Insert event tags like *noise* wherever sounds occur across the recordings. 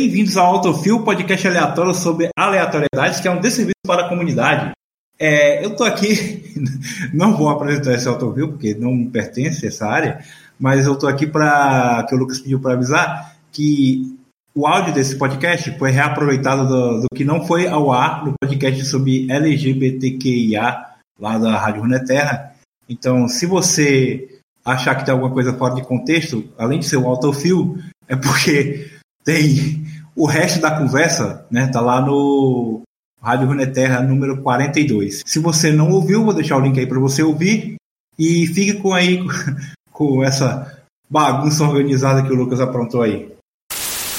Bem-vindos ao Autofil, podcast aleatório sobre aleatoriedades, que é um desserviço para a comunidade. É, eu estou aqui, *laughs* não vou apresentar esse Autofil, porque não pertence a essa área, mas eu estou aqui para, que o Lucas pediu para avisar, que o áudio desse podcast foi reaproveitado do, do, que não foi ao ar no podcast sobre LGBTQIA, lá da Rádio Runeterra. Então, se você achar que tem alguma coisa fora de contexto, além de ser um autofil, é porque tem o resto da conversa, né? Tá lá no Rádio Runeterra número 42. Se você não ouviu, vou deixar o link aí para você ouvir e fique com aí *laughs* com essa bagunça organizada que o Lucas aprontou aí.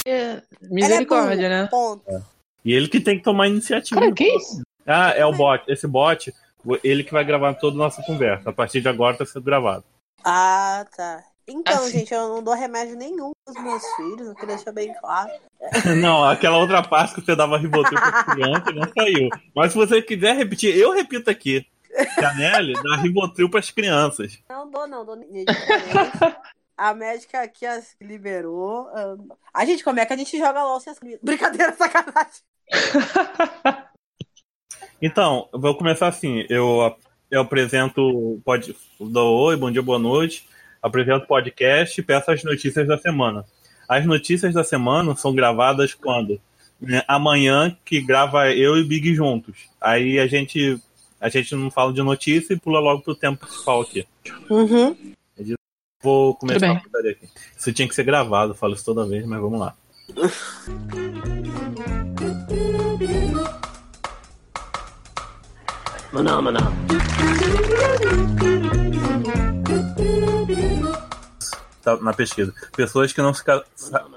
É, misericórdia, é né? Ponto. É. E ele que tem que tomar iniciativa. Cara, que isso? Ah, é o bot. Esse bot, ele que vai gravar toda a nossa conversa. A partir de agora tá sendo gravado. Ah, tá. Então, assim. gente, eu não dou remédio nenhum pros meus filhos, eu queria deixar bem claro. *laughs* não, aquela outra parte que você dava ribotril pra criança não saiu. Mas se você quiser repetir, eu repito aqui. Canelli dá ribotril pras crianças. Não dou, não, dou A médica aqui as liberou. A gente, como é que a gente joga LOL sem as Brincadeira, sacanagem. *laughs* Então, vou começar assim. Eu, eu apresento. Pode, dou oi, bom dia, boa noite apresento podcast e peço as notícias da semana. As notícias da semana são gravadas quando? Né, amanhã, que grava eu e Big juntos. Aí a gente, a gente não fala de notícia e pula logo pro tempo principal aqui. Uhum. Vou começar a aqui. Isso tinha que ser gravado, falo isso toda vez, mas vamos lá. Maná, maná na pesquisa. Pessoas que não se,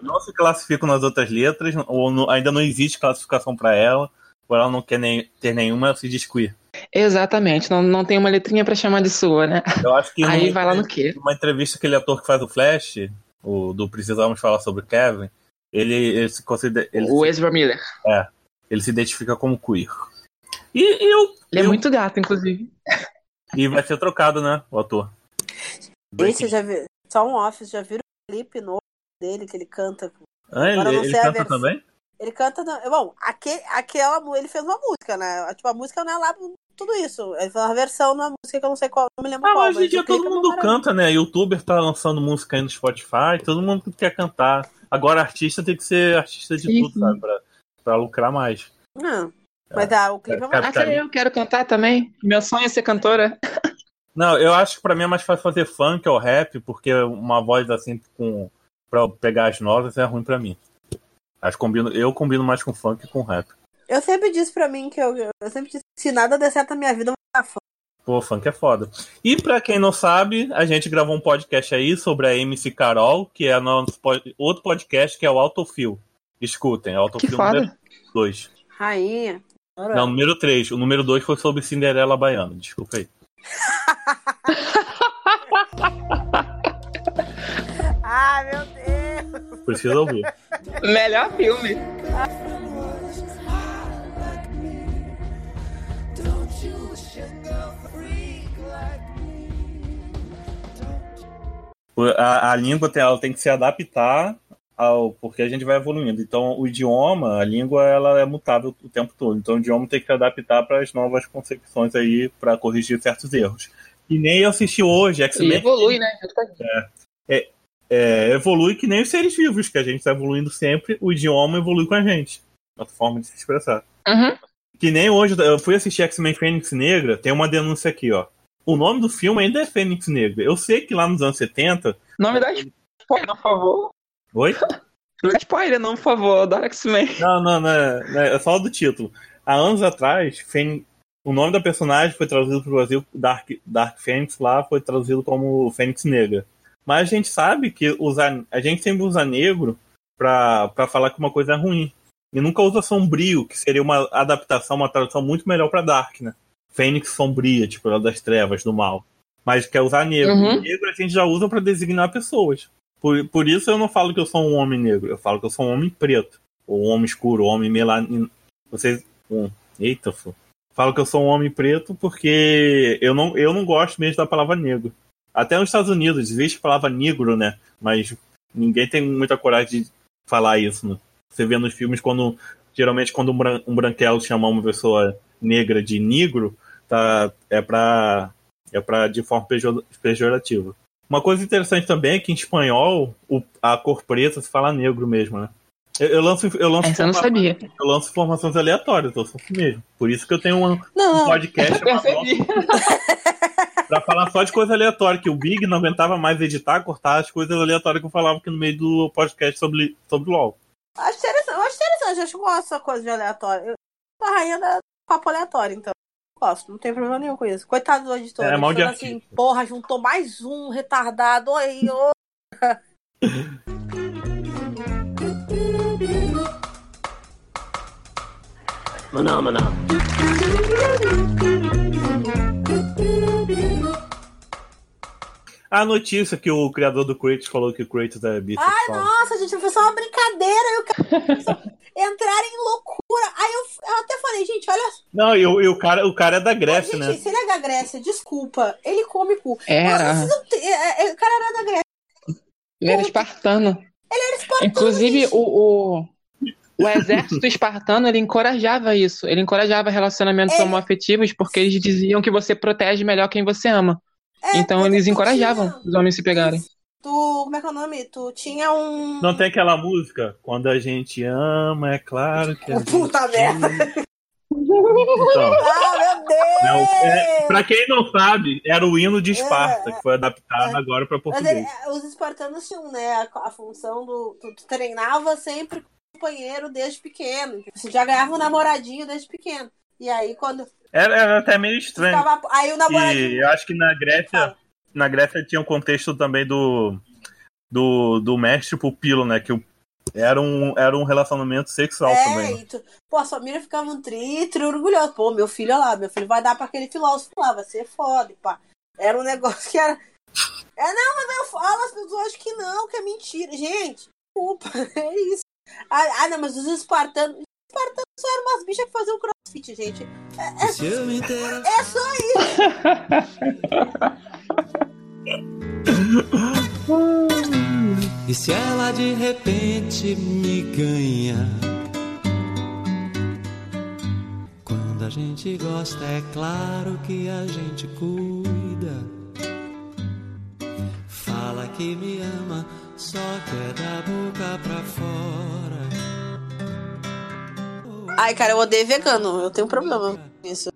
não se classificam nas outras letras, ou no, ainda não existe classificação para ela, ou ela não quer nem, ter nenhuma, ela se diz queer. Exatamente, não, não tem uma letrinha para chamar de sua, né? Eu acho que aí vai lá no quê? Uma entrevista aquele ator que faz o Flash, o do Precisamos Falar sobre Kevin, ele, ele se considera. Ele o Ezra Miller. É, ele se identifica como queer. E eu. Ele é eu, é muito gato, inclusive. E vai ser trocado, né? O ator. Esse já viu, só um off, já viram o clipe novo dele que ele canta? Ah, ele, ele canta também? Ele canta. Bom, aquele, aquela. Ele fez uma música, né? Tipo, a música não é lá tudo isso. Ele fez uma versão numa música que eu não sei qual, não me lembro ah, qual. Mas hoje em dia é todo mundo canta, né? Youtuber tá lançando música aí no Spotify, todo mundo quer cantar. Agora, artista tem que ser artista de Sim. tudo, sabe? Pra, pra lucrar mais. Não. Mas é, ah, o clipe é, é uma... eu quero cantar também. Meu sonho é ser cantora. Não, eu acho que pra mim é mais fácil fazer funk ou rap, porque uma voz assim com. pra pegar as notas é ruim pra mim. Acho combino, eu combino mais com funk que com rap. Eu sempre disse pra mim que eu, eu sempre disse que se nada der certo na minha vida, eu vou ficar funk. Pô, funk é foda. E pra quem não sabe, a gente gravou um podcast aí sobre a MC Carol, que é nosso outro podcast que é o Autofil. Escutem, Autofil número 2. Rainha. Não, número 3. O número 2 foi sobre Cinderela Baiana. Desculpa aí. *laughs* ah, meu Deus! Precisa ouvir. Melhor filme. A, a língua tem, ela tem que se adaptar ao porque a gente vai evoluindo. Então, o idioma, a língua, ela é mutável o tempo todo. Então, o idioma tem que se adaptar para as novas concepções aí, para corrigir certos erros. E nem eu assisti hoje, X-Men. E evolui, né? É, é, é, evolui que nem os seres vivos, que a gente está evoluindo sempre, o idioma evolui com a gente. A forma de se expressar. Uhum. Que nem hoje, eu fui assistir X-Men Fênix Negra, tem uma denúncia aqui, ó. O nome do filme ainda é Fênix Negra. Eu sei que lá nos anos 70. Nome da spoiler, por favor. Oi? Não é spoiler, não, por favor, do X-Men. Não, não, não é, é, é só do título. Há anos atrás, Fênix, o nome da personagem foi traduzido para o Brasil, Dark, Dark Phoenix lá foi traduzido como Fênix Negra. Mas a gente sabe que usar, a gente sempre usa negro para falar que uma coisa é ruim. E nunca usa sombrio, que seria uma adaptação, uma tradução muito melhor para Dark, né? Fênix sombria, tipo, ela das trevas, do mal. Mas quer usar negro. Uhum. Negro a gente já usa para designar pessoas. Por, por isso eu não falo que eu sou um homem negro, eu falo que eu sou um homem preto. Ou um homem escuro, um homem melanino. Vocês. Um, eita, fô. Falo que eu sou um homem preto porque eu não, eu não gosto mesmo da palavra negro. Até nos Estados Unidos existe a palavra negro, né? Mas ninguém tem muita coragem de falar isso, né? você vê nos filmes quando. Geralmente quando um, bran um branquelo chama uma pessoa negra de negro, tá, é pra. É pra de forma pejor, pejorativa. Uma coisa interessante também é que em espanhol o, a cor preta se fala negro mesmo, né? Eu, eu lanço, eu lanço, Essa eu não sabia. eu lanço informações aleatórias, eu sou assim mesmo. Por isso que eu tenho um, um Não, podcast *laughs* pra, Percebi. pra falar só de coisa aleatória, que o Big não aguentava mais editar, cortar as coisas aleatórias que eu falava aqui no meio do podcast sobre, sobre LOL. acho interessante, eu acho interessante, acho que eu gosto dessa coisa de aleatório. Eu sou a rainha da papo aleatório, então. Gosto, não tem problema nenhum com isso. Coitado do editor. É, de editando assim, porra, juntou mais um retardado aí, ô. Maná, maná. A notícia que o criador do Kratos falou que o Kratos é Ai, bissexual. nossa, gente, foi só uma brincadeira. E o cara entrar em loucura. Aí eu, eu até falei, gente, olha Não, e, o- e o, cara, o cara é da Grécia, gente, né? se ele é da Grécia, desculpa, ele come cu. Era. Nossa, tem- é, é, o cara era da Grécia. Ele era espartano. Ele era espartano. Inclusive, gente. o, o, o exército espartano, ele encorajava isso. Ele encorajava relacionamentos Ele- homoafetivos porque eles diziam que você protege melhor quem você ama. É, Então eles encorajavam tinha- os homens se pegarem. Tu, como é que é o nome? Tu tinha um. Não tem aquela música? Quando a gente ama, é claro que a *laughs* gente... Puta merda. Então, *laughs* Ah, meu Deus! não, é, pra quem não sabe, era o hino de Esparta, É, que foi adaptado agora pra Mas português. é, os espartanos tinham, né, a, a função do. Tu, tu treinava sempre com o companheiro desde pequeno. Você já ganhava um namoradinho desde pequeno. E aí, quando. Era, era até meio estranho. Ficava, aí o namoradinho. E eu acho que na Grécia, na Grécia tinha um contexto também do do, do mestre pupilo, né? Que o- era um, era um relacionamento sexual É, também. né? tu, pô, a família ficava um tri, tri orgulhoso. Pô, meu filho, olha lá, meu filho vai dar pra aquele filósofo lá, vai ser foda, pá. Era um *laughs* negócio que era. É, não, mas eu falo, as pessoas acham que não, que é mentira. Gente, desculpa, *laughs* é isso. Ah, ah, não, mas os espartanos. Os espartanos só eram umas bichas que faziam crossfit, gente. É, é, Se eu me interessar. é só isso. *laughs* E se ela de repente me ganha? Quando a gente gosta, é claro que a gente cuida. Fala que me ama, só quer da boca pra fora. Ai, cara, eu odeio vegano. Eu tenho um problema com isso.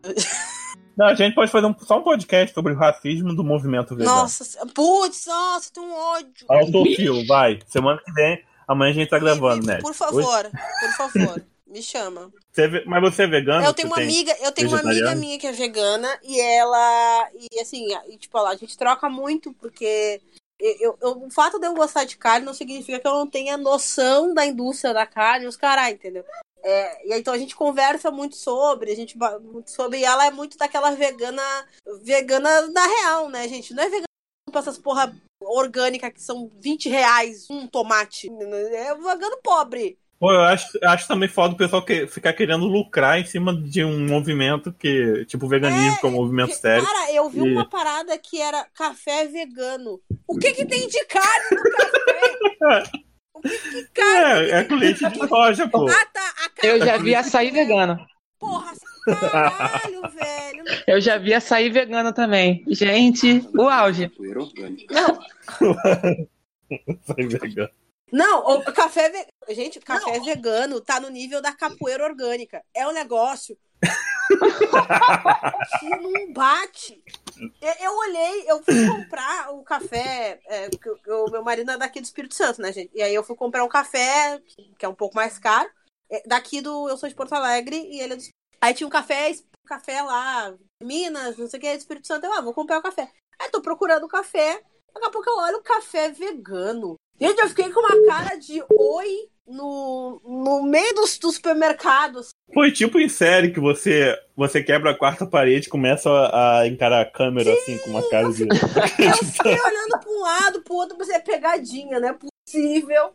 Não, a gente pode fazer um- só um podcast sobre o racismo do movimento vegano. Nossa, putz, nossa, tenho um ódio. Autofilo, vai. Semana que vem, amanhã a gente tá gravando, né? Por favor, por favor, me chama. Você mas você é vegano? Eu tenho uma tem- amiga, eu tenho uma amiga minha que é vegana e ela e assim, e, tipo, a gente troca muito porque eu, eu- o fato de eu gostar de carne não significa que eu não tenha noção da indústria da carne, os caras, entendeu? É, e aí, então a gente conversa muito sobre, a gente muito sobre, e ela é muito daquela vegana, vegana na real, né, gente? Não é vegana pra essas porra orgânica que são 20 reais um tomate. É vegano pobre. Pô, eu acho, acho também foda o pessoal que, ficar querendo lucrar em cima de um movimento que, tipo, veganismo, que é um movimento sério. Cara, eu vi E- uma parada que era café vegano. O que que tem de carne no café? *laughs* O que que carne? É, é *laughs* com leite de soja, pô. Ah, tá. Eu já vi açaí vegano. Porra, caralho, *laughs* velho. Eu já vi açaí vegano também. Gente, o auge. Sai vegano. Não, o café ve... Gente, café vegano tá no nível da capoeira orgânica. É um negócio *laughs* que não bate. Eu, olhei, eu fui comprar o café. é, o meu marido é daqui do Espírito Santo, né, gente? E aí eu fui comprar um café, que é um pouco mais caro. é, Daqui do. Eu sou de Porto Alegre e ele é do Aí tinha um café, um café lá, Minas, não sei o que, Espírito Santo. Eu, ah, vou comprar o café. Aí tô procurando o café. Daqui a pouco eu olho o café vegano. Gente, eu fiquei com uma cara de oi no, no meio do, do supermercado. Foi tipo em série que você, você quebra a quarta parede e começa a, a encarar a câmera assim com uma cara de. Eu *laughs* fiquei olhando pra um lado, pro outro, pensei, é pegadinha, não é possível.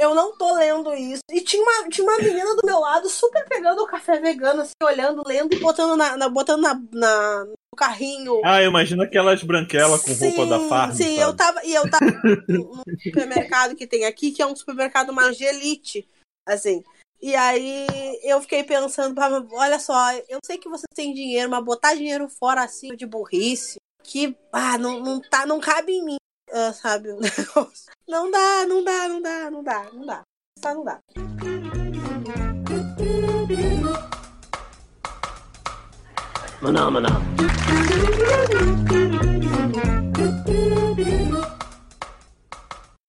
Eu não tô lendo isso. E tinha uma, tinha uma menina do meu lado super pegando o café vegano, assim, olhando, lendo e botando na, na- botando na, na- no carrinho. Ah, eu imagino aquelas branquelas com roupa da farm. Sim, sabe? eu tava, e eu tava *laughs* no supermercado que tem aqui, que é um supermercado mais de elite. Assim. E aí eu fiquei pensando, "Pá, olha só, eu sei que você tem dinheiro, mas botar dinheiro fora assim de burrice, que ah, não, não, tá, não cabe em mim, ah, sabe? *laughs* o negócio. Não dá, não dá, não dá, não dá, não dá. Só não dá. Maná, maná.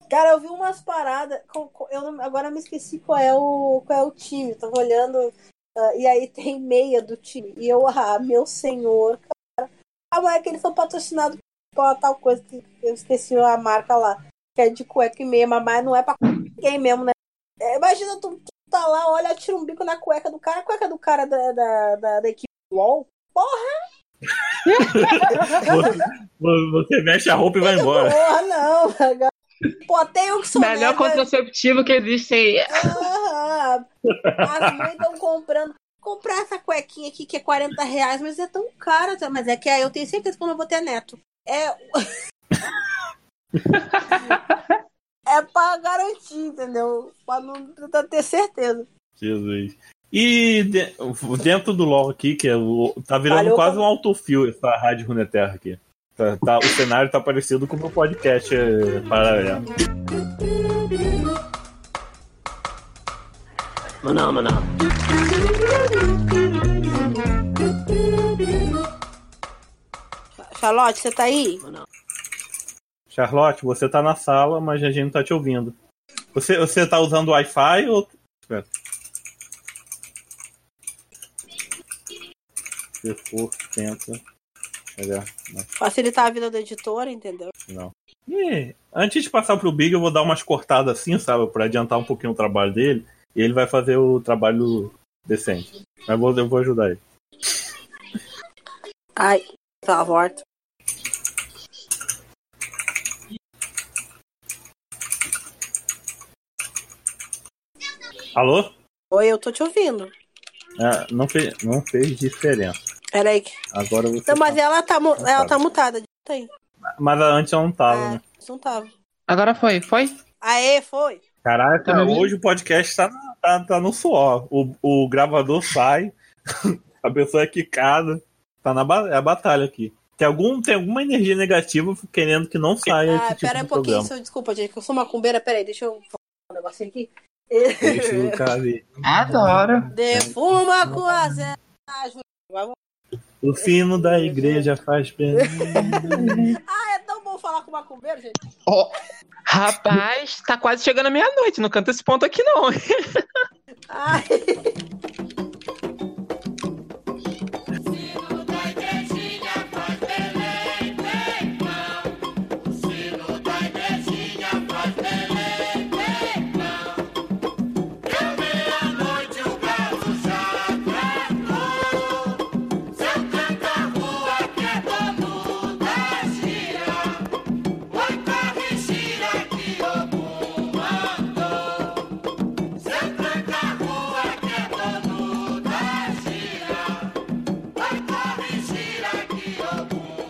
Cara, eu vi umas paradas. Eu agora eu me esqueci qual é o, qual é o time. Tava olhando. ah, e aí tem meia do time. E eu, ah, meu senhor, cara. Ah, mas é que eles são patrocinados por tal coisa que eu esqueci a marca lá. Que é de cueca e meia, mas não é pra ninguém mesmo, né? É, imagina tu, tu tá lá, olha, tira um bico na cueca do cara. A cueca do cara da, da, da, da equipe do LOL. Você, você mexe a roupa e vai embora. Porra, não. cara. Pô, tem um que sou Melhor mega- contraceptivo que existe aí. Aham. As mães estão comprando. Comprar essa cuequinha aqui que é 40 reais, mas é tão cara. tá? Mas é que aí eu tenho certeza que eu não vou ter neto. É. *laughs* é pra garantir, entendeu? Pra não pra ter certeza. Jesus. E de- dentro do LoL aqui, que é o, tá virando Valeu, quase um autofil essa Rádio Runeterra aqui. Tá, tá- o cenário tá parecido com o meu podcast é, paralelo. Maná, maná. Charlotte, você tá aí? Charlotte, você tá na sala, mas a gente não tá te ouvindo. Você, você tá usando Wi-Fi ou. Espera. Se for, tenta. Pegar. Não, Facilitar a vida do editor, entendeu? não. E, antes de passar pro Big, eu vou dar umas cortadas assim, sabe? Pra adiantar um pouquinho o trabalho dele. E ele vai fazer o trabalho decente. Mas eu vou, eu vou ajudar ele. Ai, tá morto. Alô? Oi, eu tô te ouvindo. Ah, não, fez, não fez diferença. Peraí. Agora você. Não, mas tá. ela tá, mu- Não ela sabe. tá mutada. Aí. Mas antes eu não tava, É, né? não tava. Agora foi, foi? Aê, foi. Caraca, Tá hoje o podcast tá, tá, tá no suor. O, o gravador sai, *laughs* a pessoa é quicada. Tá na ba- é a batalha aqui. Tem, algum, tem alguma energia negativa querendo que não saia Ah, esse tipo pera aí de um pouquinho, programa. desculpa, gente, que eu sou macumbeira. Pera aí, deixa eu falar um negocinho aqui. Deixa o cara. Adoro. Defuma com as Vamos. O sino da igreja faz bem. *laughs* Ah, é tão bom falar com macumbeiro, gente. Rapaz, tá quase chegando a meia-noite. Não canta esse ponto aqui, não. Ai.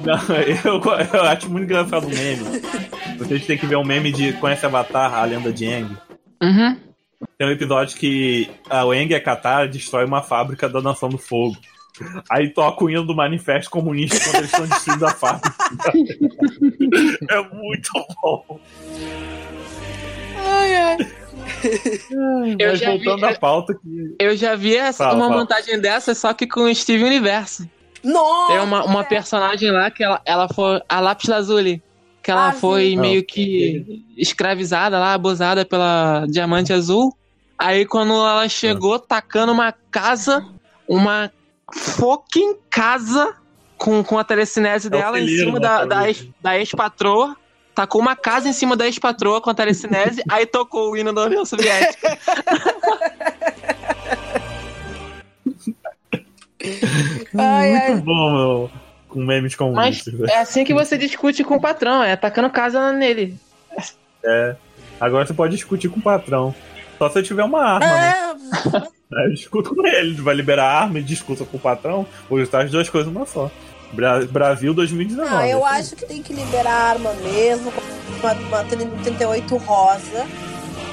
*laughs* eu, eu acho muito engraçado o meme. Vocês têm que ver um meme de Conhece Avatar, a lenda de Aang. Uhum. Tem um episódio que a Wang e a Katara destrói uma fábrica da Nação do Fogo. Aí toca o hino do Manifesto Comunista quando eles estão destruindo a fábrica. *laughs* é muito bom. Ai, ai. Eu Mas já vi- voltando à pauta que. Eu já vi essa, Fala, uma fala. montagem dessa, só que com o Steve Universo. Nossa! Tem uma, uma personagem lá que ela, ela foi. A Lápis Lazuli. Que ela Ah, foi sim. meio que escravizada lá, abusada pela Diamante Azul. Aí quando ela chegou tacando uma casa, uma fucking casa com, com a telecinese É dela em celeiro, cima né, da, cara? da, ex, da ex-patroa. Tacou uma casa em cima da ex-patroa com a telecinese, aí tocou o hino da União Soviética. *laughs* Ai, ai. Muito bom, meu. Com memes Mas comunistas. né? é assim que você discute com o patrão, é tacando casa nele. Agora você pode discutir com o patrão. Só se eu tiver uma arma, né? É, Aí eu discuto com ele. Ele vai liberar a arma e discuta com o patrão. Vou juntar as duas coisas numa só. Bra- Brasil 2019. não, eu assim. acho que tem que liberar a arma mesmo. Uma, uma 38 rosa.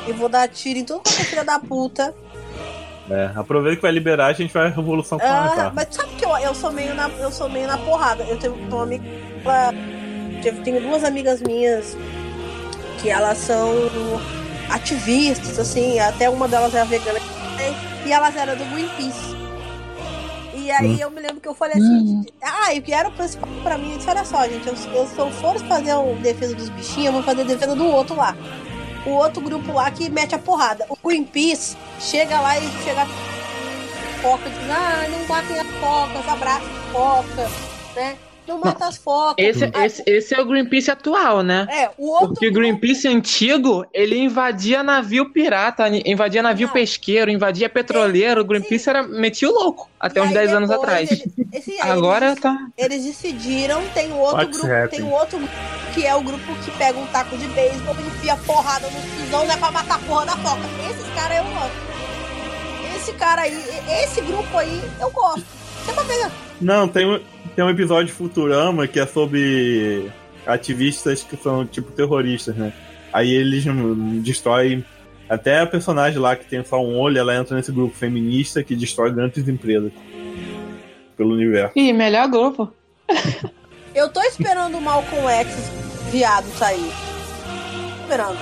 e vou dar tiro em todo quanto é filha da puta. É, aproveita que vai liberar, a gente vai revolução com Ah, mas sabe que eu, eu sou meio na eu sou meio na porrada. Eu tenho uma amiga, ela- tenho duas amigas minhas que elas são ativistas, assim, até uma delas é vegana e elas eram do Greenpeace. E aí eu me lembro que eu falei assim, ah, e o que era o principal pra mim, eu disse, olha só, gente, eu, eu, se eu for fazer a defesa dos bichinhos, eu vou fazer a defesa do outro lá. O outro grupo lá que mete a porrada. O Greenpeace chega lá e chega foca, diz, ah, não matem as focas, abraça as focas, né? Não mata as focas. Esse, Ah, esse, esse é o Greenpeace atual, né? É, o outro. Porque o Greenpeace antigo, ele invadia navio pirata, invadia navio Não. pesqueiro, invadia petroleiro. O Greenpeace era, metia o louco até uns aí 10 anos atrás. eles- esse- Agora eles, tá. eles decidiram, tem um outro What's grupo, happening? tem um outro grupo que é o grupo que pega um taco de beisebol e enfia porrada nos pisão, né, pra matar a porra da foca. Esses caras eu gosto. Esse cara aí, esse grupo aí, eu gosto. Não, tem um, tem um episódio de Futurama que é sobre ativistas que são tipo terroristas, né? Aí eles hum, destroem. Até a personagem lá que tem só um olho, ela entra nesse grupo feminista que destrói grandes empresas pelo universo. Ih, melhor grupo. *laughs* Eu tô esperando o Malcolm X viado sair. Esperando.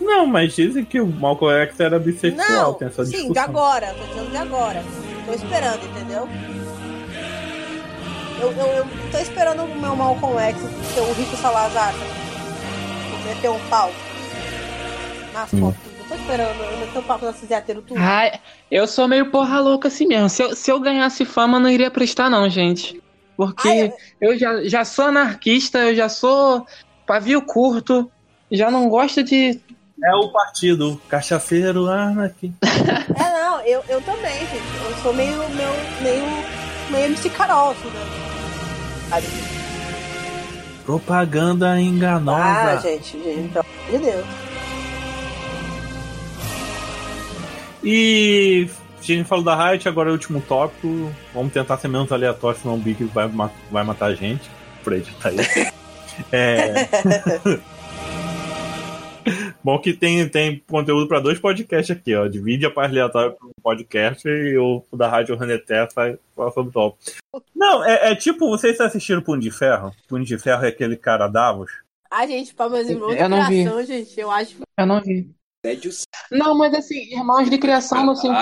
Não, mas dizem que o Malcolm X era bissexual, Não, tem essa sim, discussão. de agora, tô dizendo de agora. Tô esperando, entendeu? Eu, eu, eu tô esperando o meu Malcolm X ser o Rico Salazar. Meter um pau. Nas Hum. fotos. Eu tô esperando, eu meter um pau héteros tudo. Ai, eu sou meio porra louca assim mesmo. Se eu, se eu ganhasse fama, não iria prestar, não, gente. Porque Ai, eu já, já sou anarquista, eu já sou pavio curto, já não gosto de. É o partido cachaceiro anarquista. É, não, eu, sou meio, meio, meio, meio MC Carol, assim, né? Propaganda Ah, enganosa. gente, gente, pelo amor de Deus. E a gente falou da Riot, agora é o último tópico. Vamos tentar ser menos aleatório, senão o Big vai, vai matar a gente. Fred tá aí. *laughs* É. *laughs* Bom que tem, tem conteúdo para dois podcasts aqui, ó. Divide a parte aleatória para um podcast e o da Rádio Reneté faz sobre o top. Não, é, é tipo, vocês assistiram Punho de Ferro? Punho de Ferro é aquele cara Davos? Ah, gente, para meus irmãos de Eu não vi. criação, gente, eu acho Eu não vi. Não, mas assim, irmãos de criação no, sen-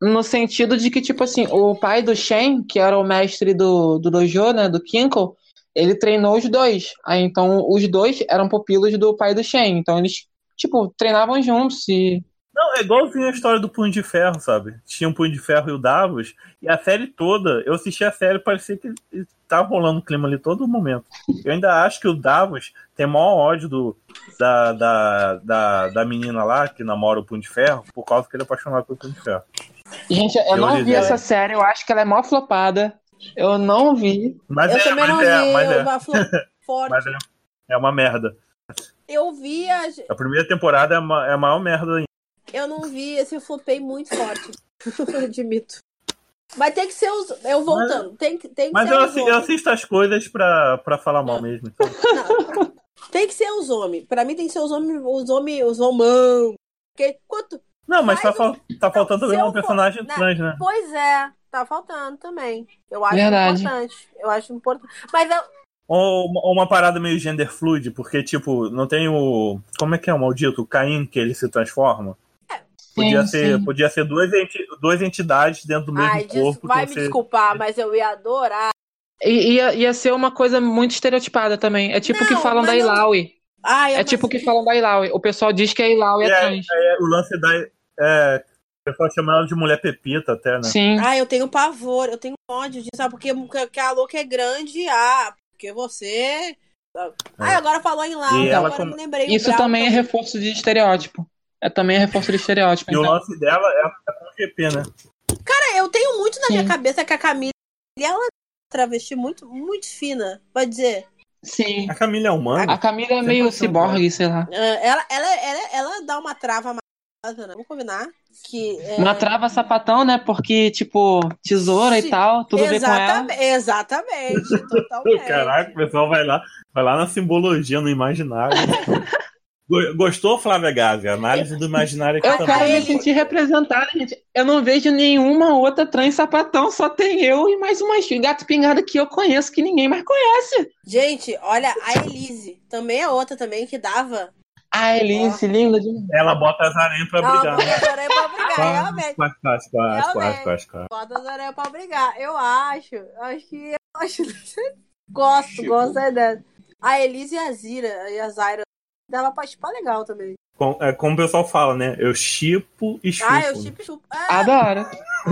no sentido de que, tipo assim, o pai do Shen, que era o mestre do, do dojo, né, do Kinko, ele treinou os dois. Aí então os dois eram pupilos do pai do Shen. Então eles, tipo, treinavam juntos e. Não, é igualzinho a história do Punho de Ferro, sabe? Tinha um Punho de Ferro e o Davos, e a série toda, eu assisti a série, parecia que tava rolando um clima ali todo momento. Eu ainda acho que o Davos tem maior ódio do, da, da, da, da menina lá, que namora o Punho de Ferro, por causa que ele é apaixonado pelo Punho de Ferro. Gente, eu Eu não vi dela. essa série, eu acho que ela é mó flopada. Eu não vi. Mas Eu é, também não é, vi mas é, uma *laughs* forte. mas é, é uma merda. Eu vi a... A primeira temporada é, uma, é a maior merda ainda. Eu não vi esse flopei muito forte. *laughs* Admito. Mas tem que ser os. Eu voltando. Tem, que- tem que Mas ser eu, assi- eu assisto as coisas pra, pra falar mal mesmo. *laughs* então. Não. Tem que ser os homens. Pra mim tem que ser os homens, os homens, os homão. Porque quanto. Não, mas tá, Mas fal- tá faltando também for- personagem Não. trans, né? Pois é, tá faltando também. Eu acho Verdade. importante. Eu acho importante. Mas eu, Ou uma, ou uma parada meio gender fluid, porque, tipo, não tem o. Como é que é o maldito? O Caim que ele se transforma? Podia Sim, ser, sim. podia ser duas, enti- duas entidades dentro do mesmo ai, corpo. vai me você- desculpar, mas eu ia adorar. E ia, ia ser uma coisa muito estereotipada também. É tipo o que Não, falam da não- Ilaui. Ai, É tipo o que falam da Ilaui. O pessoal diz que a Ilaui é É, trans. é, o lance da. É, o pessoal chama ela de mulher pepita até, né? Sim. Ai, eu tenho pavor, eu tenho ódio disso, sabe? Porque, porque a louca é grande, ah, porque você. Ai, agora falou em Laura, ela agora eu com- me lembrei. o Isso Brau também é reforço de estereótipo. É também é reforço de estereótipo. E o então. lance dela é, é com o GP, né? Cara, eu tenho muito na minha Sim. cabeça que a Camila ela é uma travesti muito, muito fina, vai dizer. Sim. A Camila é humana? A Camila é meio um ciborgue, sei lá. É, Ela, ela, ela, ela dá uma trava? Vamos combinar? Que, é... Uma trava sapatão, né? Porque, tipo, tesoura Sim. e tal, tudo a ver com ela. Exatamente, exatamente, *laughs* totalmente. Caraca, o pessoal vai lá, vai lá na simbologia, no imaginário. Go- Gostou, Flávia Gazi? Análise do imaginário aqui Eu também. quero me sentir representada, gente. Eu não vejo nenhuma outra trans sapatão, só tem eu e mais umas gato pingada que eu conheço que ninguém mais conhece. Gente, olha, a Elise também é outra também que dava. A Elise, linda demais. Ela bota as aranhas pra Ela brigar. bota né? as aranhas pra brigar, realmente. Quase, quase, quase, quase, quase, quase. Bota as aranhas pra brigar. Eu acho. Acho que. Eu acho. *laughs* gosto, Chipo. gosto da ideia. A Elise e a Zira e a Zaira dava pra chipar legal também. Com- é como o pessoal fala, né? Eu chipo e chupo. Ah, eu chipo chupo. Ah, Adoro.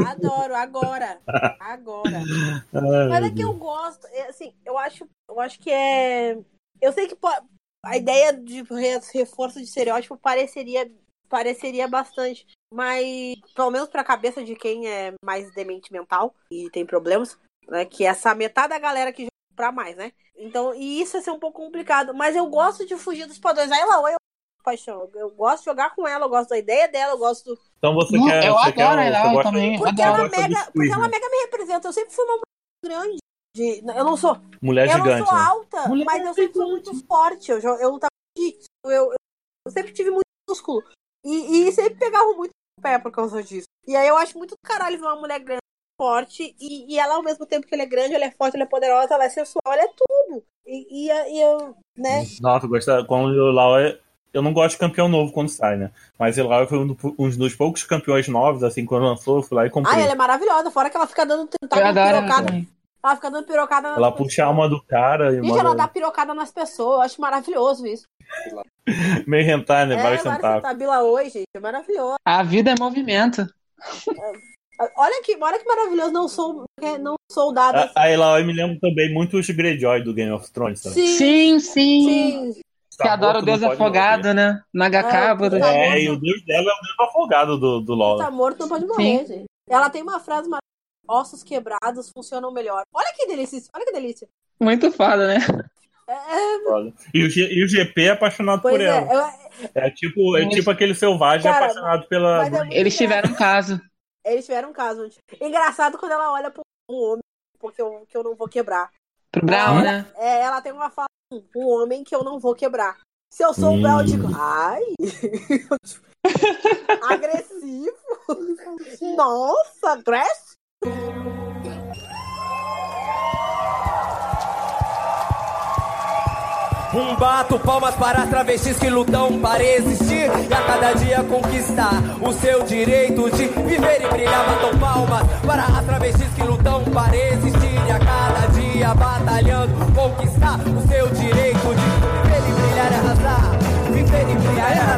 adoro, agora. Agora. *laughs* Ai, Mas é que eu gosto, é, assim, eu acho, eu acho que é. Eu sei que po- a ideia de re- reforço de estereótipo pareceria, pareceria bastante, mas pelo menos pra cabeça de quem é mais demente mental e tem problemas, né? Que essa metade da galera que joga pra mais, né? Então, e isso ia ser um pouco complicado, mas eu gosto de fugir dos padrões. Aí lá, eu paixão, eu gosto de jogar com ela, eu gosto da ideia dela, eu gosto do, Então você Não, quer. eu você adoro quer, ela você gosta- também. porque adoro. ela mega, porque ela né? mega me representa. Eu sempre fui uma mulher grande. De- eu não sou Mulher eu gigante. sou né? alta, Mulher mas eu sempre fui muito forte. Eu, eu lutava jiu-jitsu, eu, eu, eu sempre tive muito músculo. E, e sempre pegava muito no pé por causa disso. E aí eu acho muito do caralho ver uma mulher grande, forte, e, e ela, ao mesmo tempo que ela é grande, ela é forte, ela é poderosa, ela é sensual, ela é tudo. E, e, e eu, né? Nossa, eu gostava. Quando o Lau é. Eu não gosto de campeão novo quando sai, né? Mas o Lau foi um, do- um dos poucos campeões novos, assim, quando lançou, eu fui lá e comprei. Ah, ela é maravilhosa. Fora que ela fica dando Eu tentáculo, pirocada. também. Ela fica dando pirocada nas Ela puxa a alma do cara e Gente, ela dá pirocada nas pessoas. Eu acho maravilhoso isso. *laughs* meio rentar, né? é, Vários Marcia centavos. Tabila hoje, gente. É maravilhoso. A vida é movimento. Olha que, olha que maravilhoso. Não sou, é, não sou dada. A, a Eloy me lembra também muito os Greyjoy do Game of Thrones, sabe? Sim, Sim, sim. sim. Que adora o Deus afogado, né? Nagakabura. Ah, É, e o deus dela é o deus afogado do, do LoL. Tá morto, não pode morrer, gente. Ela tem uma frase maravilhosa. Ossos quebrados funcionam melhor. Olha que delícia. Olha que delícia. Muito foda, né? É, é, Foda. E o, G- e o GP é apaixonado pois por é. ela. eu- É tipo, é tipo aquele selvagem Cara, apaixonado pela. é Eles tiveram um caso. Eles tiveram um caso. gente. Engraçado quando ela olha pra um homem, porque eu, que eu não vou quebrar. Pro Brown, né? É, ela tem uma fala, um homem que eu não vou quebrar. Se eu sou o Hum. Bel, eu digo, ai, *laughs* agressivo. Nossa, agressivo. Um bato palmas para travestis que lutam para existir e a cada dia conquistar o seu direito de viver e brilhar. Batam palmas para as travestis que lutam para existir e a cada dia batalhando conquistar o seu direito de viver e brilhar e arrasar. Viver e brilhar e arrasar.